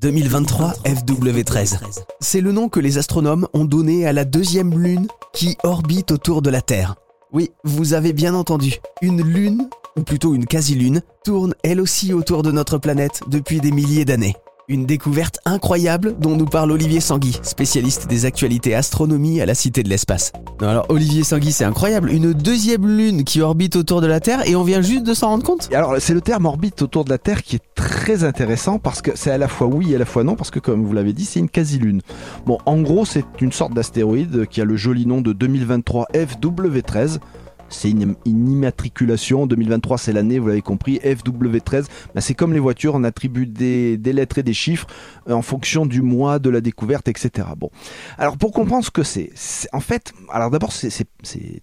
2023 FW13. C'est le nom que les astronomes ont donné à la deuxième lune qui orbite autour de la Terre. Oui, vous avez bien entendu. Une lune, ou plutôt une quasi-lune, tourne elle aussi autour de notre planète depuis des milliers d'années. Une découverte incroyable dont nous parle Olivier Sangui, spécialiste des actualités astronomie à la Cité de l'Espace. Alors Olivier Sangui, c'est incroyable, une deuxième lune qui orbite autour de la Terre et on vient juste de s'en rendre compte? Alors c'est le terme orbite autour de la Terre qui est très intéressant parce que c'est à la fois oui et à la fois non parce que comme vous l'avez dit c'est une quasi-lune. Bon en gros c'est une sorte d'astéroïde qui a le joli nom de 2023 FW13. C'est une, immatriculation, 2023 c'est l'année, vous l'avez compris, FW13, ben, c'est comme les voitures, on attribue des, lettres et des chiffres euh, en fonction du mois, de la découverte, etc. Bon, alors pour comprendre ce que c'est, en fait, alors d'abord c'est-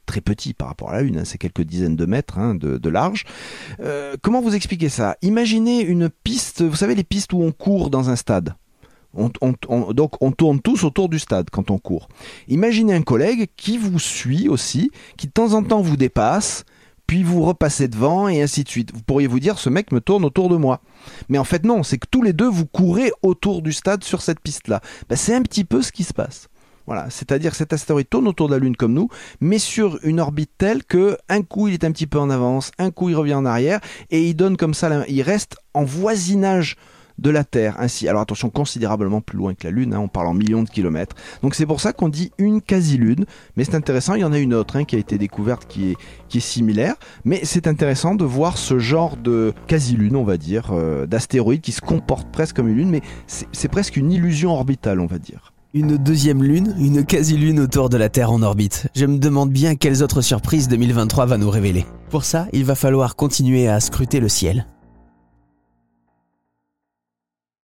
très petit par rapport à la Lune, hein, c'est quelques dizaines de mètres hein, de, de large. Euh, comment vous expliquer ça? Imaginez une piste, vous savez les pistes où on court dans un stade. On- on- on- donc on tourne tous autour du stade quand on court. Imaginez un collègue qui vous suit aussi, qui de temps en temps vous dépasse, puis vous repassez devant et ainsi de suite. Vous pourriez vous dire ce mec me tourne autour de moi. Mais en fait non, c'est que tous les deux vous courez autour du stade sur cette piste-là. Ben, c'est un petit peu ce qui se passe. Voilà, c'est-à-dire que cet astéroïde tourne autour de la Lune comme nous, mais sur une orbite telle que un coup il est un petit peu en avance, un coup il revient en arrière, et il donne comme ça, il reste en voisinage de la Terre ainsi. Alors attention, considérablement plus loin que la Lune, hein, on parle en millions de kilomètres. Donc c'est pour ça qu'on dit une quasi-lune, mais c'est intéressant, il y en a une autre hein, qui a été découverte qui est, qui est similaire, mais c'est intéressant de voir ce genre de quasi-lune, on va dire, euh, d'astéroïde qui se comporte presque comme une lune, mais c'est presque une illusion orbitale, on va dire. Une deuxième lune, une quasi-lune autour de la Terre en orbite. Je me demande bien quelles autres surprises 2023 va nous révéler. Pour ça, il va falloir continuer à scruter le ciel.